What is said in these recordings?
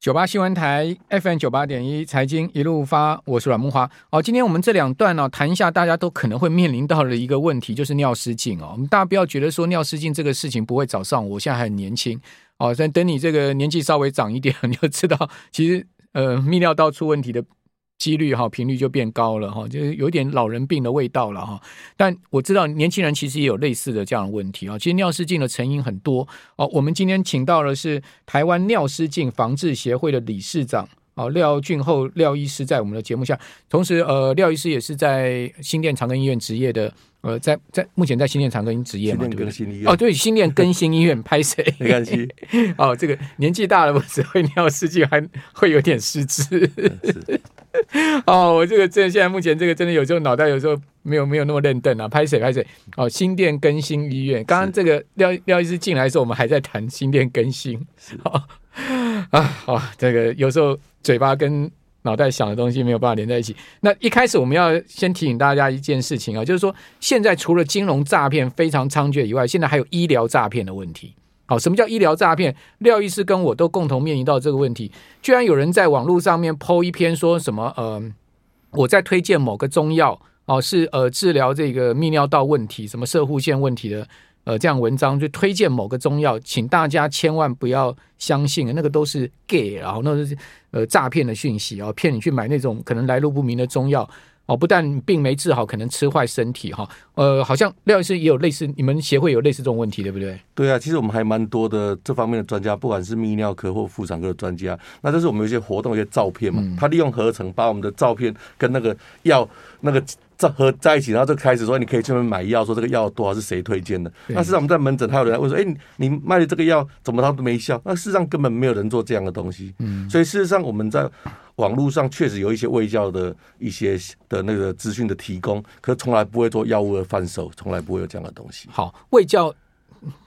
九八新闻台 FM 九八点一财经一路发，我是阮木花。哦，今天我们这两段呢、哦，谈一下大家都可能会面临到的一个问题，就是尿失禁哦。我们大家不要觉得说尿失禁这个事情不会找上，我现在还很年轻哦。但等你这个年纪稍微长一点，你就知道其实呃泌尿道出问题的。几率哈频率就变高了哈，就是有点老人病的味道了哈。但我知道年轻人其实也有类似的这样的问题啊。其实尿失禁的成因很多哦。我们今天请到的是台湾尿失禁防治协会的理事长哦，廖俊厚廖医师在我们的节目下，同时呃廖医师也是在新店长庚医院执业的。呃，在在目前在新店长庚执业嘛，对不对？哦，对，新店更新医院 拍谁？没关系。哦，这个年纪大了，不只会尿失禁，还会有点失智。哦，我这个这现在目前这个真的有时候脑袋有时候没有没有那么认真啊，拍谁拍谁？哦，新店更新医院，刚刚这个廖廖医师进来的时候，我们还在谈新店更新。哦啊，好，这个有时候嘴巴跟。脑袋想的东西没有办法连在一起。那一开始我们要先提醒大家一件事情啊，就是说现在除了金融诈骗非常猖獗以外，现在还有医疗诈骗的问题。好，什么叫医疗诈骗？廖医师跟我都共同面临到这个问题。居然有人在网络上面 PO 一篇说什么呃，我在推荐某个中药哦，是呃治疗这个泌尿道问题、什么射护腺问题的。呃，这样文章就推荐某个中药，请大家千万不要相信，那个都是 gay，然后那是呃诈骗的讯息哦，骗你去买那种可能来路不明的中药哦，不但病没治好，可能吃坏身体哈。呃，好像廖医师也有类似，你们协会有类似这种问题，对不对？对啊，其实我们还蛮多的这方面的专家，不管是泌尿科或妇产科的专家，那这是我们有一些活动、一些照片嘛，他利用合成把我们的照片跟那个药那个。这合在一起，然后就开始说，你可以去那边买药，说这个药多少是谁推荐的。那事实上我们在门诊，还有人问说，哎，你卖的这个药怎么它都没效？那事实上根本没有人做这样的东西。嗯，所以事实上我们在网络上确实有一些卫教的一些的那个资讯的提供，可是从来不会做药物的贩售，从来不会有这样的东西。好，卫教。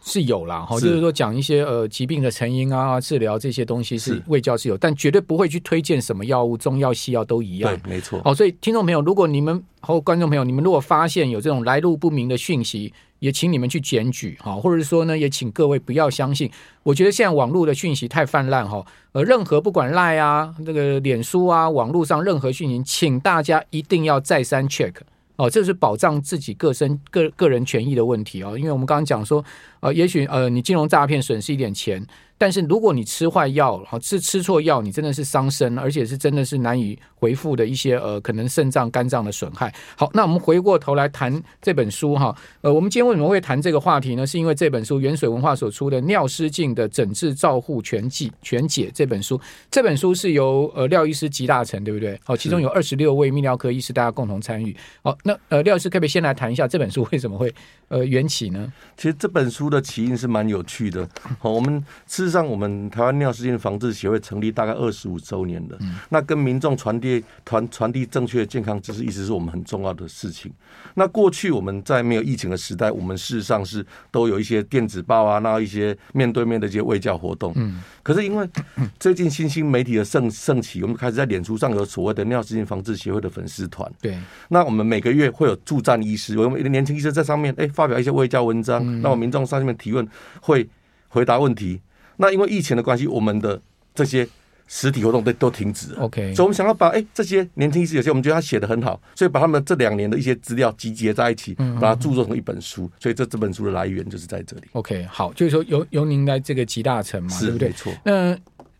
是有啦，哈，就是说讲一些呃疾病的成因啊、治疗这些东西是卫教是有，但绝对不会去推荐什么药物，中药、西药都一样。对，没错。好，所以听众朋友，如果你们和观众朋友，你们如果发现有这种来路不明的讯息，也请你们去检举哈，或者是说呢，也请各位不要相信。我觉得现在网络的讯息太泛滥哈，呃，任何不管赖啊、那个脸书啊、网络上任何讯息，请大家一定要再三 check。哦，这是保障自己个身个个人权益的问题哦，因为我们刚刚讲说，呃，也许呃，你金融诈骗损失一点钱。但是如果你吃坏药，好，吃吃错药，你真的是伤身，而且是真的是难以回复的一些呃，可能肾脏、肝脏的损害。好，那我们回过头来谈这本书哈，呃，我们今天为什么会谈这个话题呢？是因为这本书原水文化所出的《尿失禁的诊治照护全记全解》这本书，这本书是由呃廖医师集大成，对不对？好，其中有二十六位泌尿科医师大家共同参与。好，那呃廖医师可不可以先来谈一下这本书为什么会呃缘起呢？其实这本书的起因是蛮有趣的。好，我们是。上，我们台湾尿失禁防治协会成立大概二十五周年了。那跟民众传递传传递正确的健康知识，一直是我们很重要的事情。那过去我们在没有疫情的时代，我们事实上是都有一些电子报啊，那一些面对面的一些卫教活动。嗯。可是因为最近新兴媒体的盛盛起，我们开始在脸书上有所谓的尿失禁防治协会的粉丝团。对。那我们每个月会有助战医师，我们一个年轻医生在上面，哎，发表一些卫教文章，让我们民众上面提问，会回答问题。那因为疫情的关系，我们的这些实体活动都都停止了。OK，所以我们想要把哎、欸、这些年轻医师，有些我们觉得他写的很好，所以把他们这两年的一些资料集结在一起，把它著作成一本书。所以这这本书的来源就是在这里。OK，好，就是说由由您来这个集大成嘛，对不对？没错。那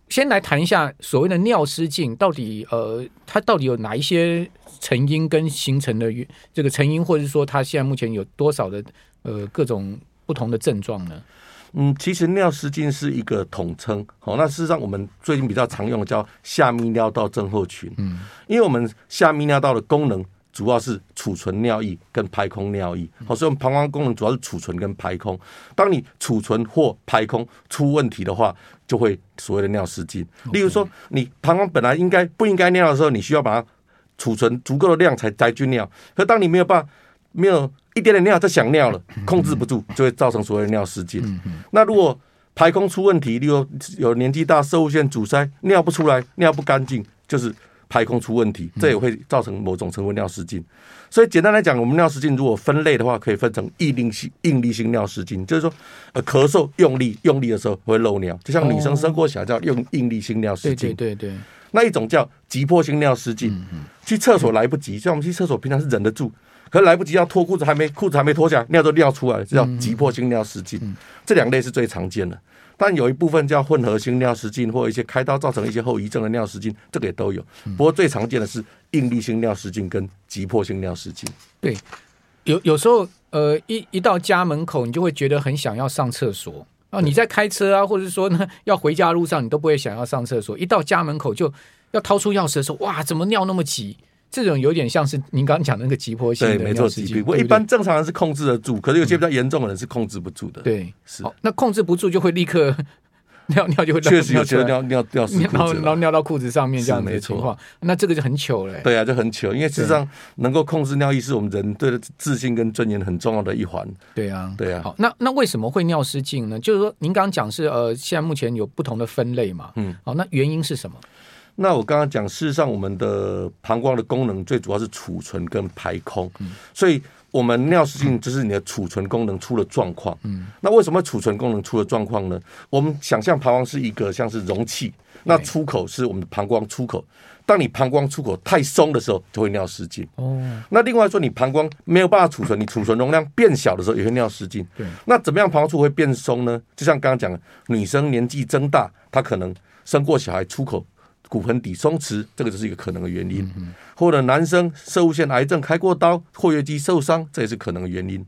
先来谈一下所谓的尿失禁，到底呃，它到底有哪一些成因跟形成的这个成因，或者是说它现在目前有多少的呃各种不同的症状呢？嗯，其实尿失禁是一个统称，好，那事实上我们最近比较常用的叫下泌尿道症候群，嗯，因为我们下泌尿道的功能主要是储存尿液跟排空尿液，好，所以我们膀胱功能主要是储存跟排空。当你储存或排空出问题的话，就会所谓的尿失禁。例如说，你膀胱本来应该不应该尿的时候，你需要把它储存足够的量才才去尿，可当你没有办法没有。一点点尿就想尿了，控制不住，就会造成所谓的尿失禁。那如果排空出问题，例如有年纪大、射物腺阻塞，尿不出来，尿不干净，就是排空出问题，这也会造成某种程度尿失禁。所以简单来讲，我们尿失禁如果分类的话，可以分成应力性、应力性尿失禁，就是说，呃，咳嗽用力用力的时候会漏尿，就像女生生过小孩叫用应力性尿失禁。对对对。那一种叫急迫性尿失禁，去厕所来不及，像我们去厕所平常是忍得住，可是来不及要脱裤子，还没裤子还没脱下来，尿都尿出来，这叫急迫性尿失禁。这两类是最常见的。但有一部分叫混合性尿失禁，或一些开刀造成一些后遗症的尿失禁，这个也都有。不过最常见的是应力性尿失禁跟急迫性尿失禁。对，有有时候呃，一一到家门口，你就会觉得很想要上厕所啊。你在开车啊，或者说呢要回家路上，你都不会想要上厕所。一到家门口就要掏出钥匙的时候，哇，怎么尿那么急？这种有点像是您刚刚讲的那个急迫性的尿失禁。我一般正常人是控制得住，可是有些比较严重的人是控制不住的。对，是。那控制不住就会立刻 尿尿就会确实有些尿尿尿死然后然后尿到裤子上面这样的情况，那这个就很糗了。对啊，就很糗，因为事实上能够控制尿意是我们人对的自信跟尊严很重要的一环。对啊，对啊。好，那那为什么会尿失禁呢？就是说您刚刚讲是呃，现在目前有不同的分类嘛。嗯。好，那原因是什么？那我刚刚讲，事实上我们的膀胱的功能最主要是储存跟排空，所以我们尿失禁就是你的储存功能出了状况。那为什么储存功能出了状况呢？我们想象膀胱是一个像是容器，那出口是我们的膀胱出口。当你膀胱出口太松的时候，就会尿失禁。哦。那另外说，你膀胱没有办法储存，你储存容量变小的时候，也会尿失禁。对。那怎么样膀胱出口会变松呢？就像刚刚讲的，女生年纪增大，她可能生过小孩，出口。骨盆底松弛，这个就是一个可能的原因。或者男生射物腺癌症开过刀，括约肌受伤，这也是可能的原因。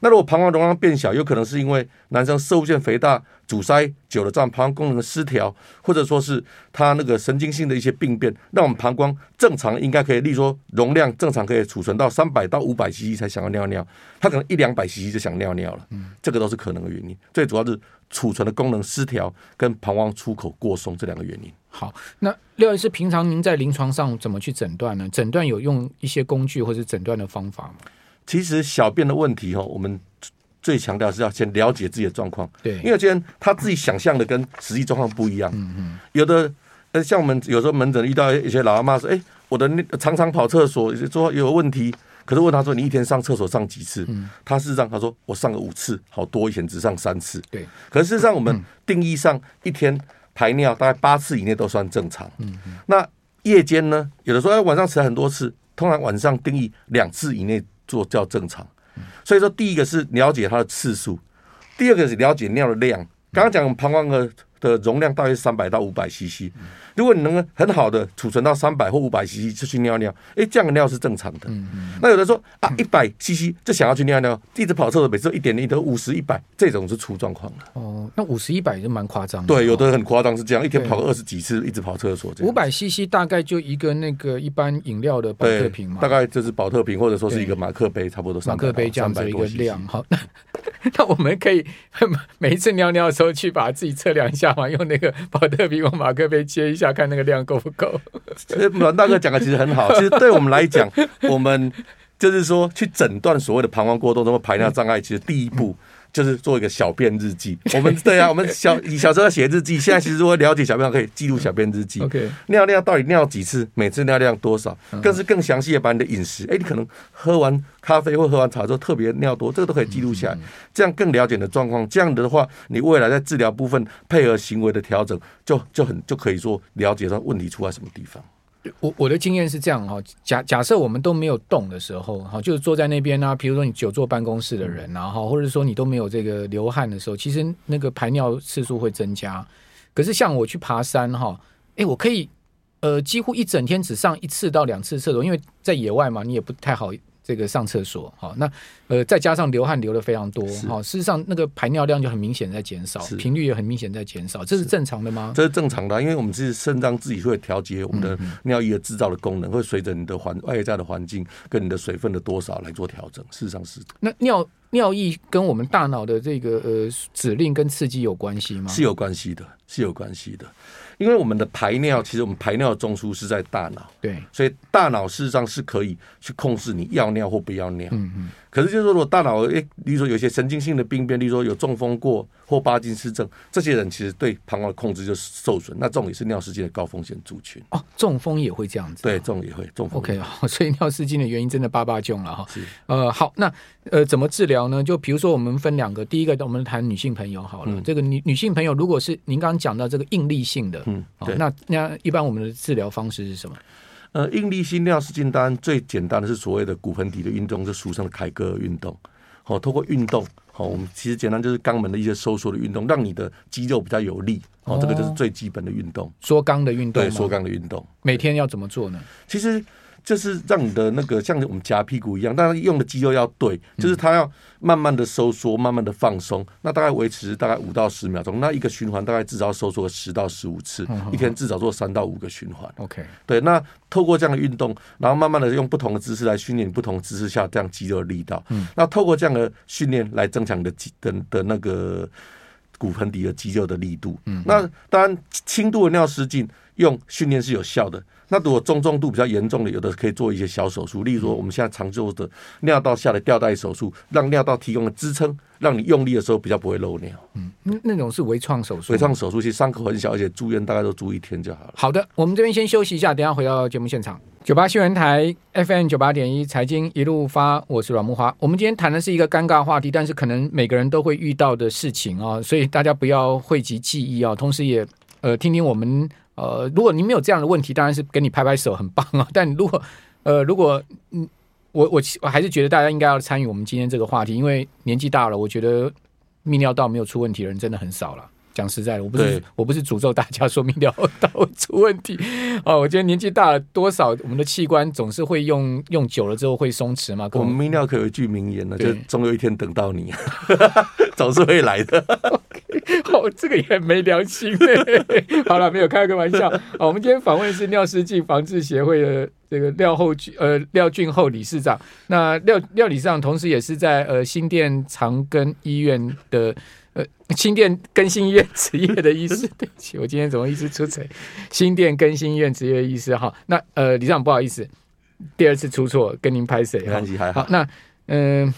那如果膀胱容量变小，有可能是因为男生射物腺肥大阻塞久了，这样膀胱功能的失调，或者说是他那个神经性的一些病变，让我们膀胱正常应该可以，例如说容量正常可以储存到三百到五百 cc 才想要尿尿，他可能一两百 cc 就想尿尿了。这个都是可能的原因。最主要是储存的功能失调跟膀胱出口过松这两个原因。好，那廖医师，平常您在临床上怎么去诊断呢？诊断有用一些工具或者诊断的方法吗？其实小便的问题哦，我们最强调是要先了解自己的状况。对，因为今天他自己想象的跟实际状况不一样。嗯嗯。有的呃，像我们有时候门诊遇到一些老阿妈说：“哎，我的那常常跑厕所，说有问题。”可是问他说：“你一天上厕所上几次？”嗯。他事实上他说：“我上了五次，好多，以前只上三次。”对。可是事实上我们定义上一天。排尿大概八次以内都算正常。嗯嗯。那夜间呢？有的时候晚上起来很多次，通常晚上定义两次以内做叫正常。所以说，第一个是了解它的次数，第二个是了解尿的量。刚刚讲膀胱的的容量大约三百到五百 CC。如果你能够很好的储存到三百或五百 CC 就去尿尿，哎，这样的尿是正常的。嗯嗯。那有的说啊，一百 CC 就想要去尿尿，一直跑厕所，每次都一点零都五十一百，这种是出状况了。哦，那五十一百就蛮夸张的。对，有的很夸张是这样，一天跑个二十几次，一直跑厕所这样。五百 CC 大概就一个那个一般饮料的保特瓶嘛，大概就是保特瓶或者说是一个马克杯，差不多马克杯这样子一个量。好，那 那我们可以每一次尿尿的时候去把自己测量一下嘛，用那个保特瓶或马克杯接一下，看那个量够不够？其实阮大哥讲的其实很好，其实对我们来讲，我们就是说去诊断所谓的膀胱过动，什么排尿障碍，其实第一步。就是做一个小便日记，我们对啊，我们小你小时候写日记，现在其实如果了解小便可以记录小便日记。OK，尿尿到底尿几次，每次尿量多少，更是更详细的把你的饮食，哎，你可能喝完咖啡或喝完茶之后特别尿多，这个都可以记录下来，这样更了解你的状况。这样的话，你未来在治疗部分配合行为的调整，就就很就可以说了解到问题出在什么地方。我我的经验是这样哈，假假设我们都没有动的时候，哈，就是坐在那边啊，比如说你久坐办公室的人，然后或者说你都没有这个流汗的时候，其实那个排尿次数会增加。可是像我去爬山哈，哎，我可以呃几乎一整天只上一次到两次厕所，因为在野外嘛，你也不太好。这个上厕所，好，那呃，再加上流汗流的非常多，好，事实上那个排尿量就很明显在减少，频率也很明显在减少，这是正常的吗？这是正常的，因为我们是肾脏自己会调节我们的尿液的制造的功能，会随着你的环外在的环境跟你的水分的多少来做调整。事实上是。那尿尿液跟我们大脑的这个呃指令跟刺激有关系吗？是有关系的，是有关系的。因为我们的排尿，其实我们排尿的中枢是在大脑，对，所以大脑事实上是可以去控制你要尿或不要尿。嗯嗯。可是就是说，如果大脑诶，例如说有些神经性的病变，例如说有中风过或巴金斯症，这些人其实对膀胱的控制就受损。那这种也是尿失禁的高风险族群。哦，中风也会这样子、啊？对，这种也会中风。OK，所以尿失禁的原因真的八八种了哈。是。呃，好，那呃怎么治疗呢？就比如说我们分两个，第一个我们谈女性朋友好了。嗯、这个女女性朋友，如果是您刚刚讲到这个应力性的，嗯，对。那那一般我们的治疗方式是什么？呃，应力性尿失禁当然最简单的是所谓的骨盆底的运动，是俗称的凯格尔运动。好，通过运动，好，我们其实简单就是肛门的一些收缩的运动，让你的肌肉比较有力。哦，这个就是最基本的运动，缩肛的运动。对，缩肛的运动。每天要怎么做呢？其实。就是让你的那个像我们夹屁股一样，但是用的肌肉要对，就是它要慢慢的收缩，慢慢的放松。那大概维持大概五到十秒钟，那一个循环大概至少收缩十到十五次，一天至少做三到五个循环。OK，对。那透过这样的运动，然后慢慢的用不同的姿势来训练不同姿势下这样肌肉的力道。嗯。那透过这样的训练来增强你的肌的的那个骨盆底的肌肉的力度。嗯。那当然，轻度的尿失禁用训练是有效的。那如果中重度比较严重的，有的可以做一些小手术，例如说我们现在常做的尿道下的吊带手术，让尿道提供了支撑，让你用力的时候比较不会漏尿。嗯，那种是微创手术。微创手术其实伤口很小，而且住院大概都住一天就好了。好的，我们这边先休息一下，等下回到节目现场。九八新闻台 FM 九八点一财经一路发，我是阮木华。我们今天谈的是一个尴尬话题，但是可能每个人都会遇到的事情啊，所以大家不要讳疾忌医啊，同时也呃听听我们。呃，如果您没有这样的问题，当然是给你拍拍手，很棒啊。但如果，呃，如果嗯，我我我还是觉得大家应该要参与我们今天这个话题，因为年纪大了，我觉得泌尿道没有出问题的人真的很少了。讲实在的，我不是我不是诅咒大家说泌尿道出问题哦。我觉得年纪大了，多少我们的器官总是会用用久了之后会松弛嘛。我们泌尿科有一句名言呢，就总有一天等到你，总是会来的。哦，这个也没良心。好了，没有开个玩笑。好，我们今天访问是尿失禁防治协会的这个廖厚呃廖俊厚理事长。那廖廖理事长同时也是在呃新店长庚医院的。呃，新店更新医院职业的医师，对不起，我今天怎么一直出错？新店更新医院职业医师哈，那呃，理事长不好意思，第二次出错，跟您拍谢，关系还好。好，那嗯。呃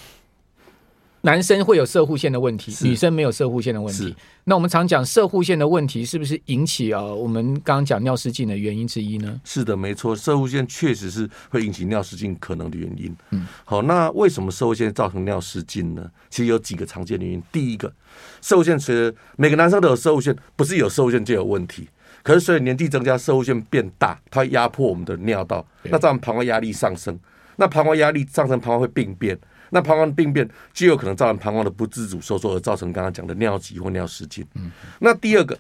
男生会有射护腺的问题，女生没有射护腺的问题。那我们常讲射护腺的问题，是不是引起啊？我们刚刚讲尿失禁的原因之一呢？是的，没错，射护腺确实是会引起尿失禁可能的原因。嗯，好，那为什么射护腺造成尿失禁呢？其实有几个常见的原因。第一个，射护腺其实每个男生都有射护腺，不是有射护腺就有问题。可是随着年纪增加，射护腺变大，它会压迫我们的尿道，那造成膀胱压力上升。那膀胱压力上升，膀胱会病变。那膀胱病变就有可能造成膀胱的不自主收缩，而造成刚刚讲的尿急或尿失禁。嗯，那第二个。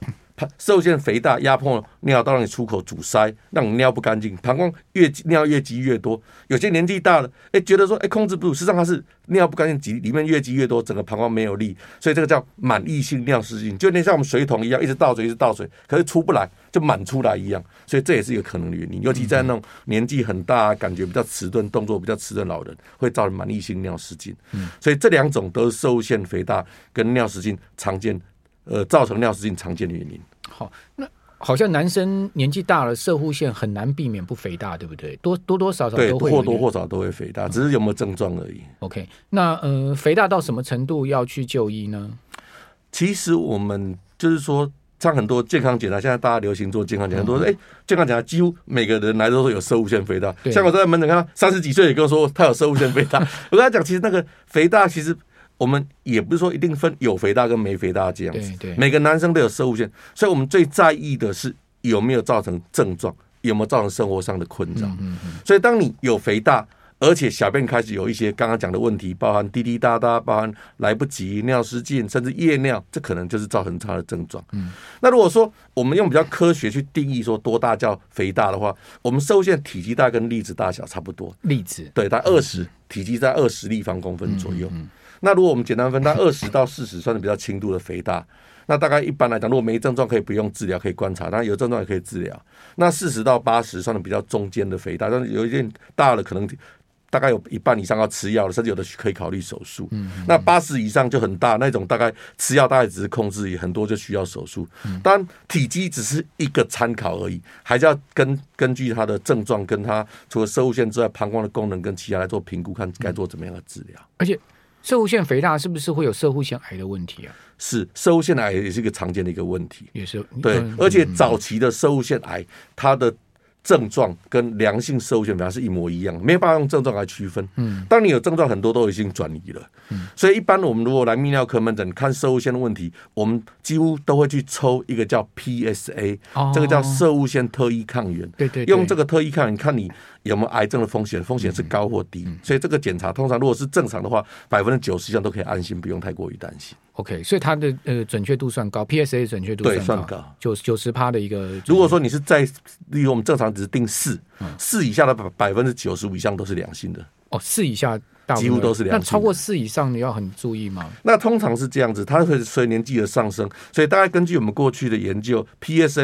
摄护腺肥大压迫尿道，让你出口阻塞，让你尿不干净。膀胱越尿越积越多，有些年纪大了，哎、欸，觉得说哎、欸、控制不住，实际上它是尿不干净，挤里面越积越多，整个膀胱没有力，所以这个叫满溢性尿失禁，就有点像我们水桶一样，一直倒水，一直倒水，可是出不来，就满出来一样。所以这也是一个可能的原因，尤其在那种年纪很大、感觉比较迟钝、动作比较迟钝的老人，会造成满溢性尿失禁。嗯，所以这两种都是摄护腺肥大跟尿失禁常见。呃，造成尿失禁常见的原因。好，那好像男生年纪大了，射护腺很难避免不肥大，对不对？多多多少少都会或多或少都会肥大，只是有没有症状而已。嗯、OK，那呃，肥大到什么程度要去就医呢？其实我们就是说，像很多健康检查，现在大家流行做健康检查，都说哎，健康检查几乎每个人来都有射物腺肥大。像我在门诊看到三十几岁也跟我说他有射物腺肥大，我跟他讲，其实那个肥大其实。我们也不是说一定分有肥大跟没肥大这样子，对对，每个男生都有射物线，所以我们最在意的是有没有造成症状，有没有造成生活上的困扰。嗯嗯嗯。所以当你有肥大，而且小便开始有一些刚刚讲的问题，包含滴滴答答，包含来不及、尿失禁，甚至夜尿，这可能就是造成它的症状。嗯。那如果说我们用比较科学去定义说多大叫肥大的话，我们摄护腺体积大概跟粒子大小差不多。粒子。对，大二十，体积在二十立方公分左右。嗯。那如果我们简单分，它二十到四十算是比较轻度的肥大。那大概一般来讲，如果没症状可以不用治疗，可以观察；当然有症状也可以治疗。那四十到八十算是比较中间的肥大，但是有一点大了，可能大概有一半以上要吃药了，甚至有的可以考虑手术。嗯，那八十以上就很大那种，大概吃药大概只是控制，很多就需要手术。当然体积只是一个参考而已，还是要根根据他的症状，跟他除了摄护腺之外，膀胱的功能跟其他来做评估，看该做怎么样的治疗。而且摄护腺肥大是不是会有射护腺癌的问题啊？是射护腺癌也是一个常见的一个问题，也是对，而且早期的射护腺癌它的。症状跟良性射护腺肥大是一模一样，没有办法用症状来区分。嗯，当你有症状，很多都已经转移了。嗯，所以一般我们如果来泌尿科门诊看射护腺的问题，我们几乎都会去抽一个叫 PSA，哦，这个叫射护腺特异抗原。对对，用这个特异抗原看你有没有癌症的风险，风险是高或低。所以这个检查通常如果是正常的话，百分之九十以上都可以安心，不用太过于担心。OK，所以它的呃准确度算高，PSA 准确度算高，算高，九九十趴的一个。如果说你是在，例如我们正常只是定四，四以下的百百分之九十五以上都是良性的。哦，四以下几乎都是良性。那超过四以上你要很注意吗？那通常是这样子，它会随年纪的上升，所以大概根据我们过去的研究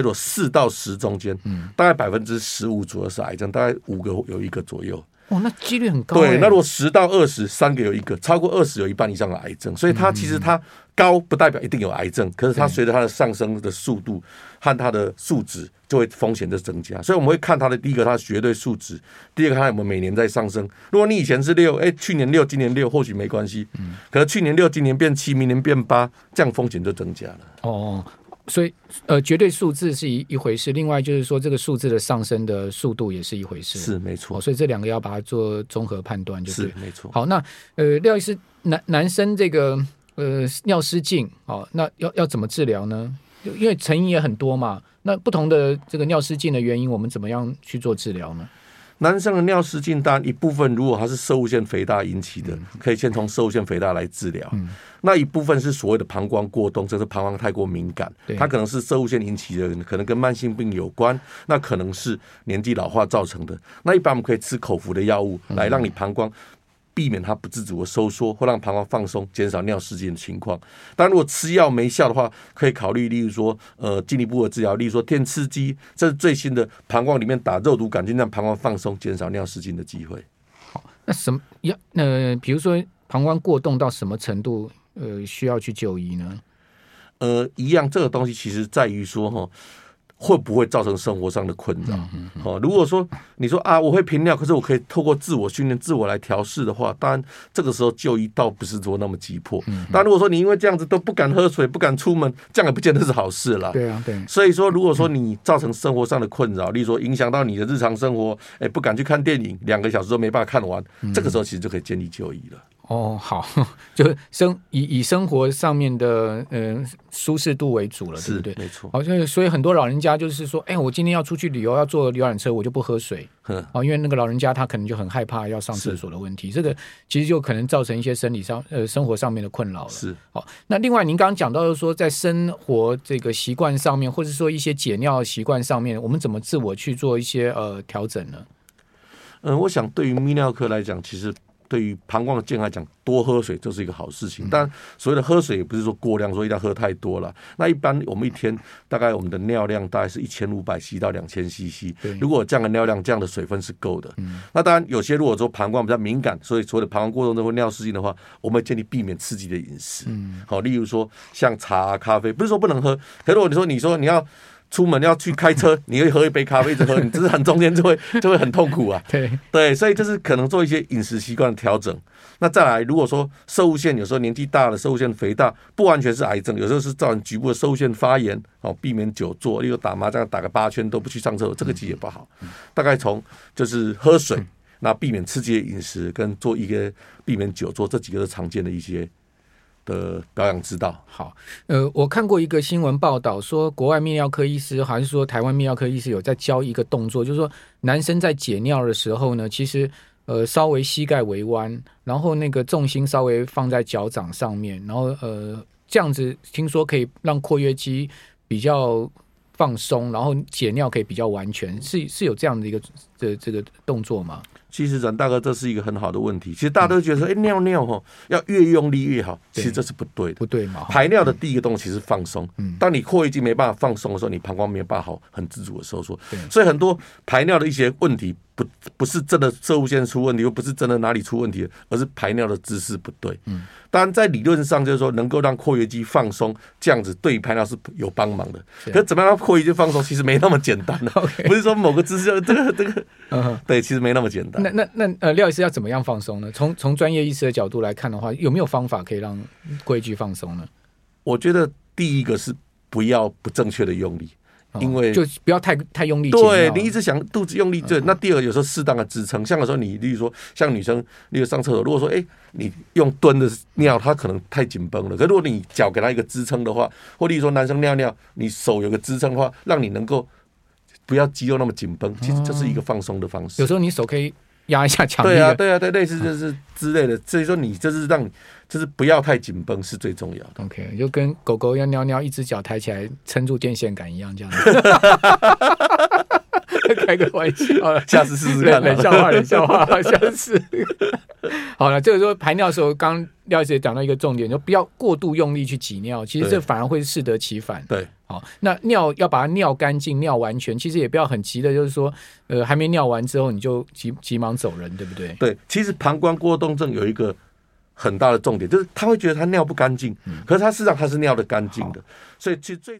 果四到十中间，嗯，大概百分之十五左右是癌症，大概五个有一个左右。哦，那几率很高。对，那如果十到二十，三个有一个，超过二十有一半以上的癌症。所以它其实它高不代表一定有癌症，可是它随着它的上升的速度和它的数值，就会风险的增加。所以我们会看它的第一个，它的绝对数值；第二个，它有没有每年在上升。如果你以前是六，哎，去年六，今年六，或许没关系。嗯。可是去年六，今年变七，明年变八，这样风险就增加了。哦。所以，呃，绝对数字是一一回事，另外就是说，这个数字的上升的速度也是一回事，是没错。哦，所以这两个要把它做综合判断，就是没错。好，那呃，廖医师，男男生这个呃尿失禁，哦，那要要怎么治疗呢？因为成因也很多嘛，那不同的这个尿失禁的原因，我们怎么样去做治疗呢？男生的尿失禁，当然一部分如果他是射物腺肥大引起的，可以先从射物腺肥大来治疗。那一部分是所谓的膀胱过动，就是膀胱太过敏感，它可能是射物腺引起的，可能跟慢性病有关，那可能是年纪老化造成的。那一般我们可以吃口服的药物来让你膀胱。避免它不自主的收缩，或让膀胱放松，减少尿失禁的情况。但如果吃药没效的话，可以考虑，例如说，呃，进一步的治疗，例如说电刺激，这是最新的，膀胱里面打肉毒杆菌，让膀胱放松，减少尿失禁的机会。好，那什么要？呃，比如说膀胱过动到什么程度，呃，需要去就医呢？呃，一样，这个东西其实在于说，哈。会不会造成生活上的困扰？哦，如果说你说啊，我会频尿，可是我可以透过自我训练、自我来调试的话，当然这个时候就医倒不是说那么急迫。但如果说你因为这样子都不敢喝水、不敢出门，这样也不见得是好事了。对啊，对。所以说，如果说你造成生活上的困扰，例如说影响到你的日常生活，哎，不敢去看电影，两个小时都没办法看完，这个时候其实就可以建议就医了。哦，好，就生以以生活上面的嗯、呃、舒适度为主了，对不对？没错。好，所以所以很多老人家就是说，哎，我今天要出去旅游，要坐游览车，我就不喝水。嗯。啊，因为那个老人家他可能就很害怕要上厕所的问题，这个其实就可能造成一些生理上呃生活上面的困扰了。是。好，那另外您刚刚讲到的说，在生活这个习惯上面，或者说一些解尿习惯上面，我们怎么自我去做一些呃调整呢？嗯，我想对于泌尿科来讲，其实。对于膀胱的健康来讲，多喝水这是一个好事情。但所谓的喝水，也不是说过量，说一定要喝太多了。那一般我们一天大概我们的尿量大概是一千五百 c 到两千 cc。如果这样的尿量，这样的水分是够的。那当然，有些如果说膀胱比较敏感，所以所谓的膀胱过动症或尿失禁的话，我们建议避免刺激的饮食。好，例如说像茶、咖啡，不是说不能喝。可是如果你说你说你要。出门要去开车，你会喝一杯咖啡一直喝，你这是很中间就会 就会很痛苦啊。对对，所以这是可能做一些饮食习惯的调整。那再来，如果说摄护腺有时候年纪大了，摄护腺肥大不完全是癌症，有时候是造成局部的摄护腺发炎。哦，避免久坐，例如打麻将打个八圈都不去上厕所，这个其实也不好。大概从就是喝水，那避免刺激的饮食，跟做一个避免久坐，这几个是常见的一些。的保养之道。好，呃，我看过一个新闻报道，说国外泌尿科医师还是说台湾泌尿科医师有在教一个动作，就是说男生在解尿的时候呢，其实呃稍微膝盖微弯，然后那个重心稍微放在脚掌上面，然后呃这样子听说可以让括约肌比较放松，然后解尿可以比较完全，是是有这样的一个的这个动作吗？其实阮大哥，这是一个很好的问题。其实大家都觉得说，哎、嗯，尿尿哈要越用力越好，其实这是不对的。不对嘛？排尿的第一个动作是放松。嗯。当你括约肌没办法放松的时候，你膀胱没有办法好很自主的收缩。对。所以很多排尿的一些问题，不不是真的射物线出问题，又不是真的哪里出问题，而是排尿的姿势不对。嗯。当然，在理论上就是说，能够让括约肌放松，这样子对于排尿是有帮忙的。可是怎么样让括约肌放松，其实没那么简单 的。不是说某个姿势，这个这个，嗯，对，其实没那么简单。那那那呃，廖医师要怎么样放松呢？从从专业医师的角度来看的话，有没有方法可以让括约肌放松呢？我觉得第一个是不要不正确的用力。因为就不要太太用力，对你一直想肚子用力，对。那第二有时候适当的支撑，像有时候你，例如说像女生，例如上厕所，如果说哎，你用蹲的尿，它可能太紧绷了。可如果你脚给它一个支撑的话，或例如说男生尿尿，你手有个支撑的话，让你能够不要肌肉那么紧绷，其实这是一个放松的方式。有时候你手可以。压一下墙壁，对啊，对啊，对，类似就是之类的。所以说，你就是让，就是不要太紧绷是最重要的。OK，就跟狗狗要尿尿，一只脚抬起来撑住电线杆一样，这样子。开个玩笑，下次试试看。冷笑话，冷笑话，下次。好了，这个时候排尿的时候，刚廖医师也讲到一个重点，就不要过度用力去挤尿，其实这反而会适得其反。对。好，那尿要把它尿干净、尿完全，其实也不要很急的，就是说，呃，还没尿完之后你就急急忙走人，对不对？对，其实膀胱过动症有一个很大的重点，就是他会觉得他尿不干净，可是他事实上他是尿的干净的，所以其实最。